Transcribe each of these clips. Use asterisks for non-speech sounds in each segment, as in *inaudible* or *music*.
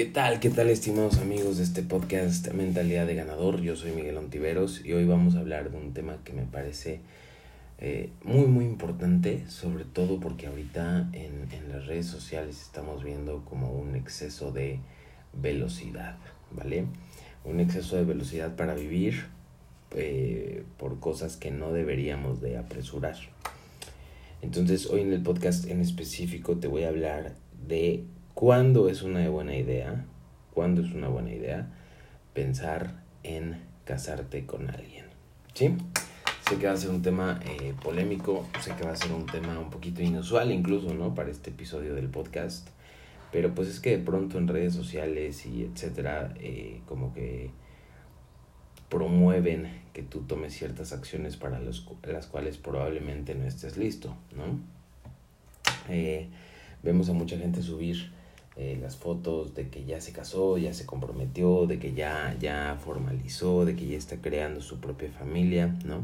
¿Qué tal? ¿Qué tal estimados amigos de este podcast Mentalidad de Ganador? Yo soy Miguel Ontiveros y hoy vamos a hablar de un tema que me parece eh, muy muy importante, sobre todo porque ahorita en, las redes sociales estamos viendo como un exceso de velocidad, ¿vale? Un exceso de velocidad para vivir eh, por cosas que no deberíamos de apresurar. Entonces hoy en el podcast en específico te voy a hablar de cuándo es una buena idea, cuándo es una buena idea pensar en casarte con alguien. ¿Sí? Sé que va a ser un tema eh, polémico, sé que va a ser un tema un poquito inusual incluso, ¿no? Para este episodio del podcast. Pero pues es que de pronto en redes sociales y etcétera, eh, como que promueven que tú tomes ciertas acciones para los, las cuales probablemente no estés listo, ¿no? Eh, vemos a mucha gente subir eh, las fotos de que ya se casó, ya se comprometió, de que ya, ya formalizó, de que ya está creando su propia familia, ¿no?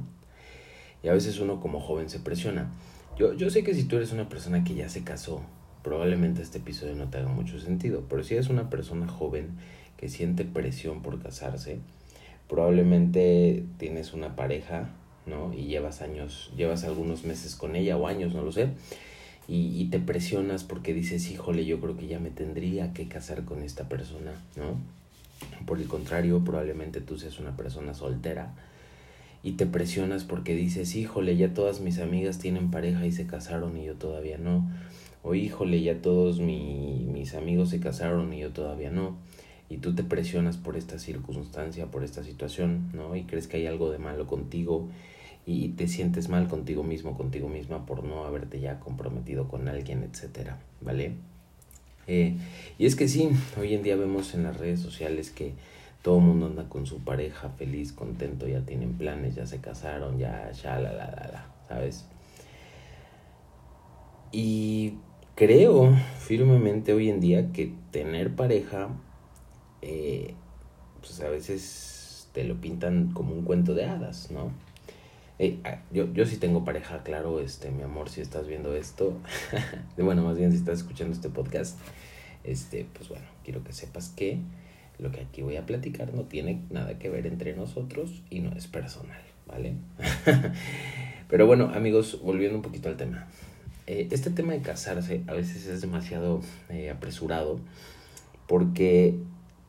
Y a veces uno como joven se presiona. Yo, yo sé que si tú eres una persona que ya se casó, probablemente este episodio no te haga mucho sentido, pero si eres una persona joven que siente presión por casarse, probablemente tienes una pareja, ¿no? Y llevas años, llevas algunos meses con ella o años, no lo sé. Y, y, te presionas porque dices, híjole, yo creo que ya me tendría que casar con esta persona, ¿no? Por el contrario, probablemente tú seas una persona soltera y te presionas porque dices, híjole, ya todas mis amigas tienen pareja y se casaron y yo todavía no. O híjole, ya todos mi, mis amigos se casaron y yo todavía no y tú te presionas por esta circunstancia, por esta situación, ¿no? Y crees que hay algo de malo contigo y te sientes mal contigo mismo, contigo misma por no haberte ya comprometido con alguien, etcétera, ¿vale? Eh, y es que sí, hoy en día vemos en las redes sociales que todo el mundo anda con su pareja feliz, contento, ya tienen planes, ya se casaron, ya, ya, la, la, la, la, ¿sabes? Y creo firmemente hoy en día que tener pareja eh, pues a veces te lo pintan como un cuento de hadas, ¿no? Ah, yo, yo sí tengo pareja, claro, este, mi amor, si estás viendo esto, *laughs* bueno, más bien si estás escuchando este podcast, este, pues bueno, quiero que sepas que lo que aquí voy a platicar no tiene nada que ver entre nosotros y no es personal, ¿vale? *laughs* Pero bueno, amigos, volviendo un poquito al tema. Eh, este tema de casarse a veces es demasiado eh, apresurado porque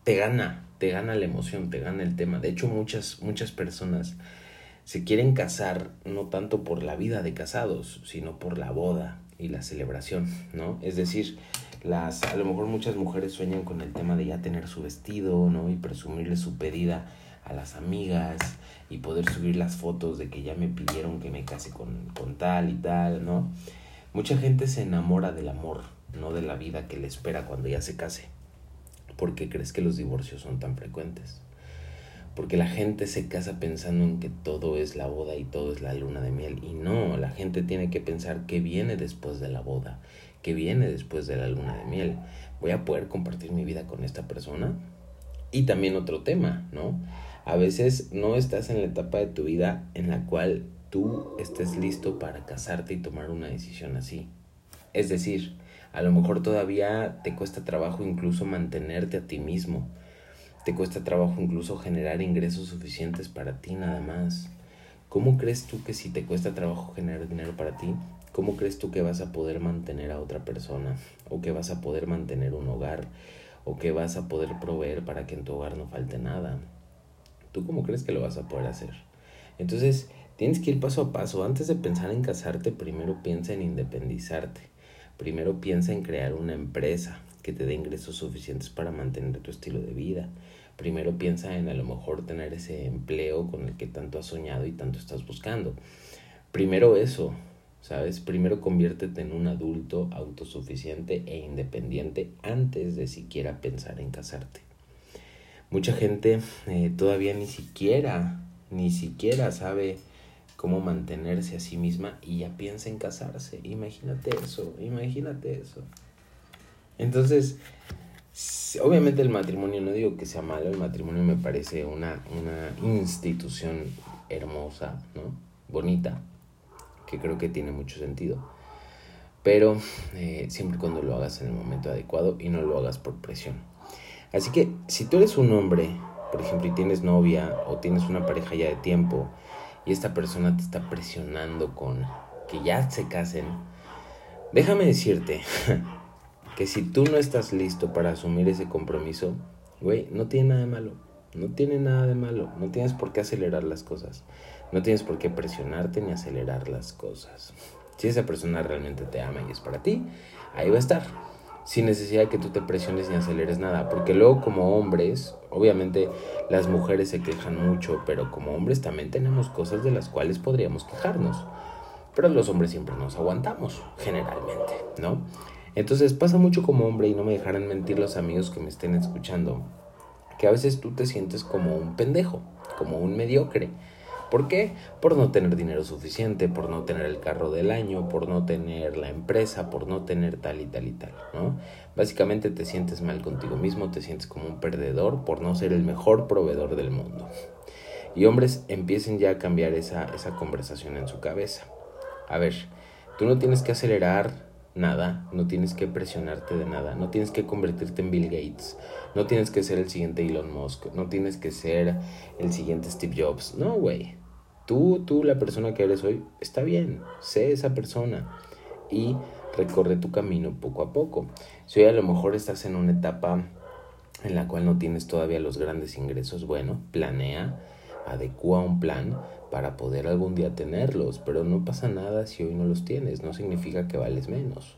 te gana, te gana la emoción, te gana el tema. De hecho, muchas, muchas personas se quieren casar no tanto por la vida de casados, sino por la boda y la celebración, ¿no? Es decir, las, a lo mejor muchas mujeres sueñan con el tema de ya tener su vestido, ¿no? Y presumirle su pedida a las amigas y poder subir las fotos de que ya me pidieron que me case con, con tal y tal, ¿no? Mucha gente se enamora del amor, no de la vida que le espera cuando ya se case. ¿Por qué crees que los divorcios son tan frecuentes? Porque la gente se casa pensando en que todo es la boda y todo es la luna de miel. Y no, la gente tiene que pensar qué viene después de la boda, qué viene después de la luna de miel. ¿Voy a poder compartir mi vida con esta persona? Y también otro tema, ¿no? A veces no estás en la etapa de tu vida en la cual tú estés listo para casarte y tomar una decisión así. Es decir, a lo mejor todavía te cuesta trabajo incluso mantenerte a ti mismo. Te cuesta trabajo incluso generar ingresos suficientes para ti nada más. ¿Cómo crees tú que si te cuesta trabajo generar dinero para ti, cómo crees tú que vas a poder mantener a otra persona? ¿O que vas a poder mantener un hogar? ¿O que vas a poder proveer para que en tu hogar no falte nada? ¿Tú cómo crees que lo vas a poder hacer? Entonces, tienes que ir paso a paso. Antes de pensar en casarte, primero piensa en independizarte. Primero piensa en crear una empresa que te dé ingresos suficientes para mantener tu estilo de vida. Primero piensa en a lo mejor tener ese empleo con el que tanto has soñado y tanto estás buscando. Primero eso, ¿sabes? Primero conviértete en un adulto autosuficiente e independiente antes de siquiera pensar en casarte. Mucha gente eh, todavía ni siquiera, ni siquiera sabe cómo mantenerse a sí misma y ya piensa en casarse. Imagínate eso, imagínate eso. Entonces, obviamente el matrimonio, no digo que sea malo, el matrimonio me parece una, una institución hermosa, ¿no? Bonita, que creo que tiene mucho sentido. Pero eh, siempre cuando lo hagas en el momento adecuado y no lo hagas por presión. Así que si tú eres un hombre, por ejemplo, y tienes novia o tienes una pareja ya de tiempo y esta persona te está presionando con que ya se casen, déjame decirte *laughs* que si tú no estás listo para asumir ese compromiso, güey, no tiene nada de malo. No tiene nada de malo. No tienes por qué acelerar las cosas. No tienes por qué presionarte ni acelerar las cosas. Si esa persona realmente te ama y es para ti, ahí va a estar. Sin necesidad de que tú te presiones ni aceleres nada. Porque luego como hombres, obviamente las mujeres se quejan mucho, pero como hombres también tenemos cosas de las cuales podríamos quejarnos. Pero los hombres siempre nos aguantamos, generalmente, ¿no? Entonces pasa mucho como hombre y no me dejarán mentir los amigos que me estén escuchando, que a veces tú te sientes como un pendejo, como un mediocre ¿Por qué? Por no tener dinero suficiente, por no tener el carro del año, por no tener la empresa, por no tener tal y tal y tal, ¿no? Básicamente te sientes mal contigo mismo, te sientes como un perdedor por no ser el mejor proveedor del mundo. Y hombres empiecen ya a cambiar esa, esa conversación en su cabeza. A ver, tú no tienes que acelerar nada, no tienes que presionarte de nada, no tienes que convertirte en Bill Gates, no tienes que ser el siguiente Elon Musk, no tienes que ser el siguiente Steve Jobs, no, güey. Tú, tú, la persona que eres hoy, está bien, sé esa persona y recorre tu camino poco a poco. Si hoy a lo mejor estás en una etapa en la cual no tienes todavía los grandes ingresos, bueno, planea, adecua un plan para poder algún día tenerlos, pero no pasa nada si hoy no los tienes, no significa que vales menos.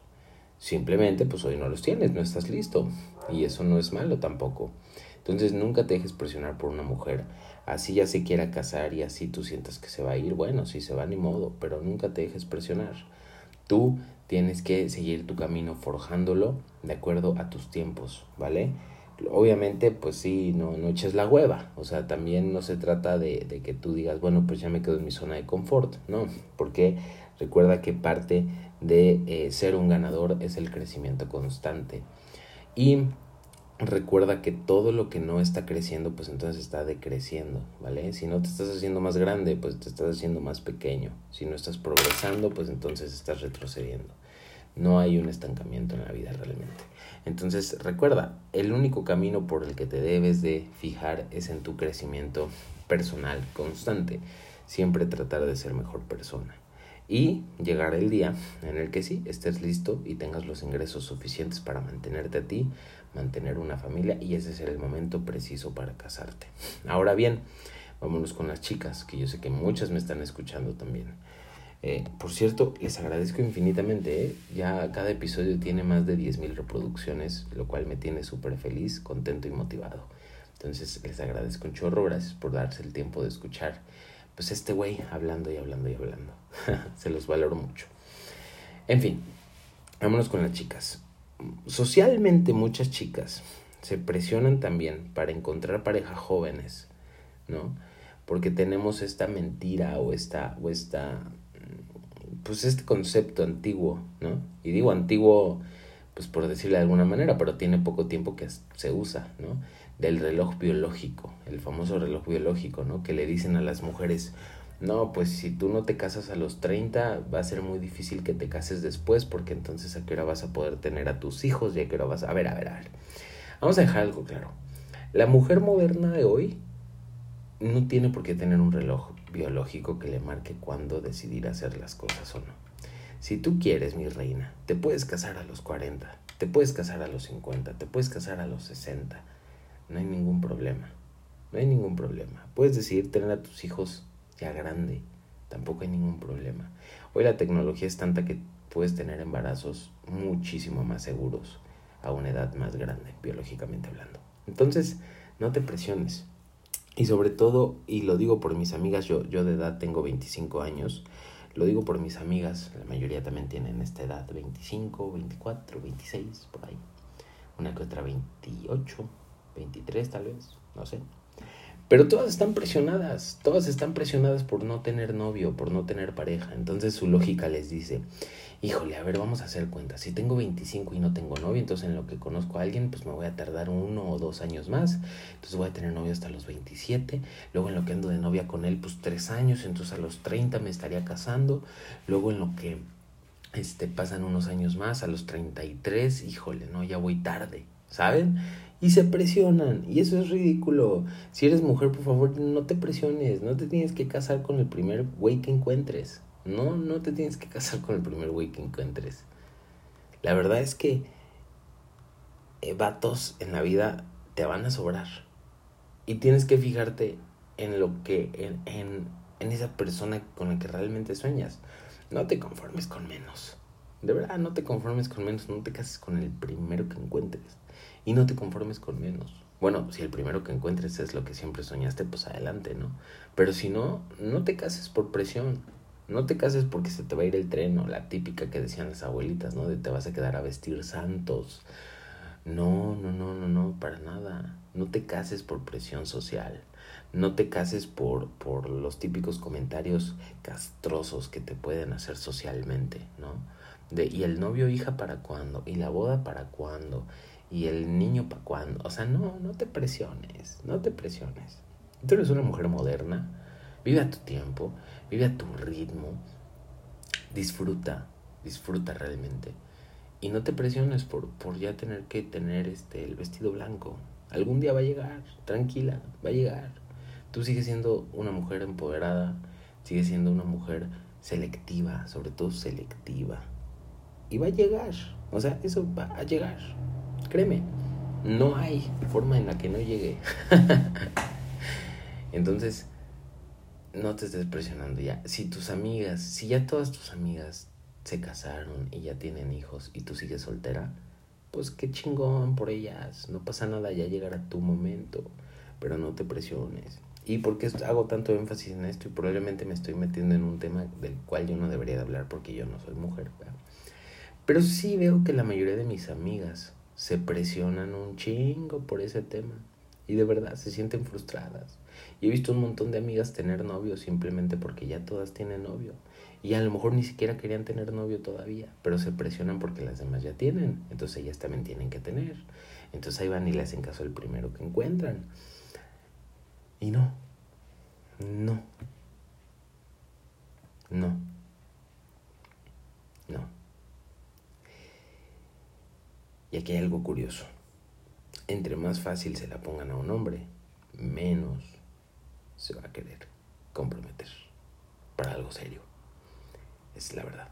Simplemente, pues hoy no los tienes, no estás listo. Y eso no es malo tampoco. Entonces nunca te dejes presionar por una mujer así ya se quiera casar y así tú sientas que se va a ir, bueno, si se va ni modo, pero nunca te dejes presionar. Tú tienes que seguir tu camino forjándolo de acuerdo a tus tiempos, ¿vale? Obviamente, pues sí, no, no eches la hueva, o sea, también no se trata de, que tú digas, bueno, pues ya me quedo en mi zona de confort, no, porque recuerda que parte de eh, ser un ganador es el crecimiento constante. Y recuerda que todo lo que no está creciendo, pues entonces está decreciendo, ¿vale? Si no te estás haciendo más grande, pues te estás haciendo más pequeño. Si no estás progresando, pues entonces estás retrocediendo. No hay un estancamiento en la vida realmente. Entonces recuerda, el único camino por el que te debes de fijar es en tu crecimiento personal constante. Siempre tratar de ser mejor persona. Y llegar el día en el que sí, estés listo y tengas los ingresos suficientes para mantenerte a ti, mantener una familia y ese será el momento preciso para casarte. Ahora bien, vámonos con las chicas, que yo sé que muchas me están escuchando también. Eh, por cierto, les agradezco infinitamente. ¿eh? Ya cada episodio tiene más de 10.000 reproducciones, lo cual me tiene súper feliz, contento y motivado. Entonces les agradezco un chorro, gracias por darse el tiempo de escuchar. Pues este güey hablando y hablando y hablando. *laughs* Se los valoro mucho. En fin, vámonos con las chicas socialmente muchas chicas se presionan también para encontrar pareja jóvenes, ¿no? Porque tenemos esta mentira o esta, o esta, pues este concepto antiguo, ¿no? Y digo antiguo, pues por decirlo de alguna manera, pero tiene poco tiempo que se usa, ¿no? Del reloj biológico, el famoso reloj biológico, ¿no? Que le dicen a las mujeres, no, pues si tú no te casas a los 30, va a ser muy difícil que te cases después, porque entonces a qué hora vas a poder tener a tus hijos y a qué hora vas a... A ver, a ver, a ver. Vamos a dejar algo claro. La mujer moderna de hoy no tiene por qué tener un reloj biológico que le marque cuándo decidir hacer las cosas o no. Si tú quieres, mi reina, te puedes casar a los 40, te puedes casar a los 50, te puedes casar a los 60. No hay ningún problema. No hay ningún problema. Puedes decidir tener a tus hijos ya grande, tampoco hay ningún problema. Hoy la tecnología es tanta que puedes tener embarazos muchísimo más seguros a una edad más grande, biológicamente hablando. Entonces, no te presiones. Y sobre todo, y lo digo por mis amigas, yo, yo de edad tengo 25 años, lo digo por mis amigas, la mayoría también tienen esta edad, 25, 24, 26, por ahí. Una que otra 28, 23 tal vez, no sé. Pero todas están presionadas, todas están presionadas por no tener novio, por no tener pareja. Entonces su lógica les dice, híjole, a ver, vamos a hacer cuenta. Si tengo 25 y no tengo novio, entonces en lo que conozco a alguien, pues me voy a tardar uno o dos años más. Entonces voy a tener novio hasta los 27. Luego en lo que ando de novia con él, pues tres años. Entonces a los 30 me estaría casando. Luego en lo que este, pasan unos años más, a los 33, híjole, no, ya voy tarde, ¿saben? Y se presionan. Y eso es ridículo. Si eres mujer, por favor, no te presiones. No te tienes que casar con el primer güey que encuentres. No, no te tienes que casar con el primer güey que encuentres. La verdad es que eh, vatos en la vida te van a sobrar. Y tienes que fijarte en lo que, en, en, en esa persona con la que realmente sueñas. No te conformes con menos. De verdad, no te conformes con menos. No te cases con el primero que encuentres. Y no te conformes con menos. Bueno, si el primero que encuentres es lo que siempre soñaste, pues adelante, ¿no? Pero si no, no te cases por presión. No te cases porque se te va a ir el tren o la típica que decían las abuelitas, ¿no? De te vas a quedar a vestir santos. No, no, no, no, no, para nada. No te cases por presión social. No te cases por, por los típicos comentarios castrosos que te pueden hacer socialmente, ¿no? De, ¿y el novio hija para cuándo? ¿Y la boda para cuándo? ¿Y el niño para cuándo? O sea, no, no te presiones, no te presiones. Tú eres una mujer moderna, vive a tu tiempo, vive a tu ritmo, disfruta, disfruta realmente. Y no te presiones por, por ya tener que tener este, el vestido blanco. Algún día va a llegar, tranquila, va a llegar. Tú sigues siendo una mujer empoderada, sigues siendo una mujer selectiva, sobre todo selectiva. Y va a llegar, o sea, eso va a llegar. Créeme, no hay forma en la que no llegue. *laughs* Entonces, no te estés presionando ya. Si tus amigas, si ya todas tus amigas se casaron y ya tienen hijos y tú sigues soltera, pues qué chingón por ellas. No pasa nada, ya llegará tu momento. Pero no te presiones. ¿Y por qué hago tanto énfasis en esto? Y probablemente me estoy metiendo en un tema del cual yo no debería de hablar porque yo no soy mujer. Pero sí veo que la mayoría de mis amigas se presionan un chingo por ese tema. Y de verdad se sienten frustradas. Y he visto un montón de amigas tener novio simplemente porque ya todas tienen novio. Y a lo mejor ni siquiera querían tener novio todavía, pero se presionan porque las demás ya tienen. Entonces ellas también tienen que tener. Entonces ahí van y le hacen caso al primero que encuentran. Y no, no, no, no. Y aquí hay algo curioso. Entre más fácil se la pongan a un hombre, menos se va a querer comprometer para algo serio. Es la verdad.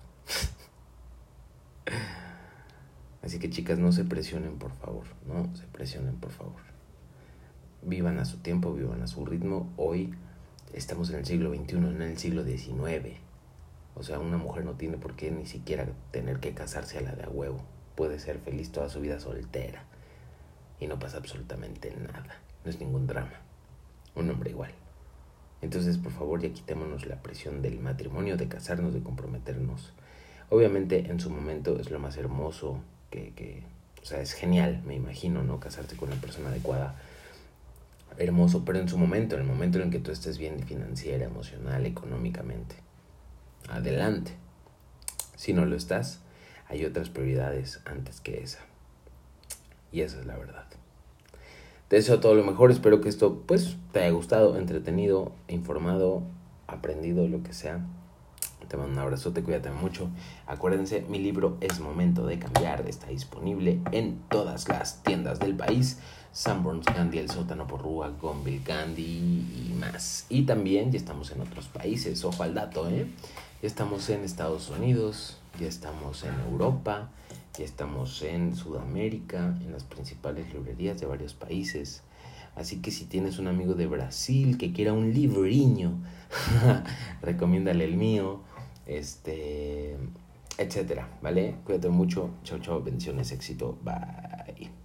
*laughs* Así que chicas, no se presionen, por favor. No se presionen, por favor. Vivan a su tiempo, vivan a su ritmo. Hoy estamos en el siglo XXI, no en el siglo XIX. O sea, una mujer no tiene por qué ni siquiera tener que casarse a la de a huevo. Puede ser feliz toda su vida soltera. Y no pasa absolutamente nada. No es ningún drama. Un hombre igual. Entonces, por favor, ya quitémonos la presión del matrimonio, de casarnos, de comprometernos. Obviamente, en su momento es lo más hermoso que, que o sea, es genial, me imagino, ¿no? Casarte con la persona adecuada. Hermoso, pero en su momento, en el momento en que tú estés bien financiera, emocional, económicamente. Adelante. Si no lo estás, hay otras prioridades antes que esa. Y esa es la verdad. Te deseo todo lo mejor, espero que esto pues te haya gustado, entretenido, informado, aprendido, lo que sea. Te mando un abrazote, cuídate mucho. Acuérdense, mi libro Es Momento de Cambiar, está disponible en todas las tiendas del país. Sanborns Candy, El Sótano por Rúa, Gonville Candy y más. Y también ya estamos en otros países, ojo al dato, ¿eh? Ya estamos en Estados Unidos, ya estamos en Europa, ya estamos en Sudamérica, en las principales librerías de varios países. Así que si tienes un amigo de Brasil que quiera un libriño, *laughs* recomiéndale el mío, este, etcétera, ¿vale? Cuídate mucho. Chao, chao, bendiciones, éxito, bye.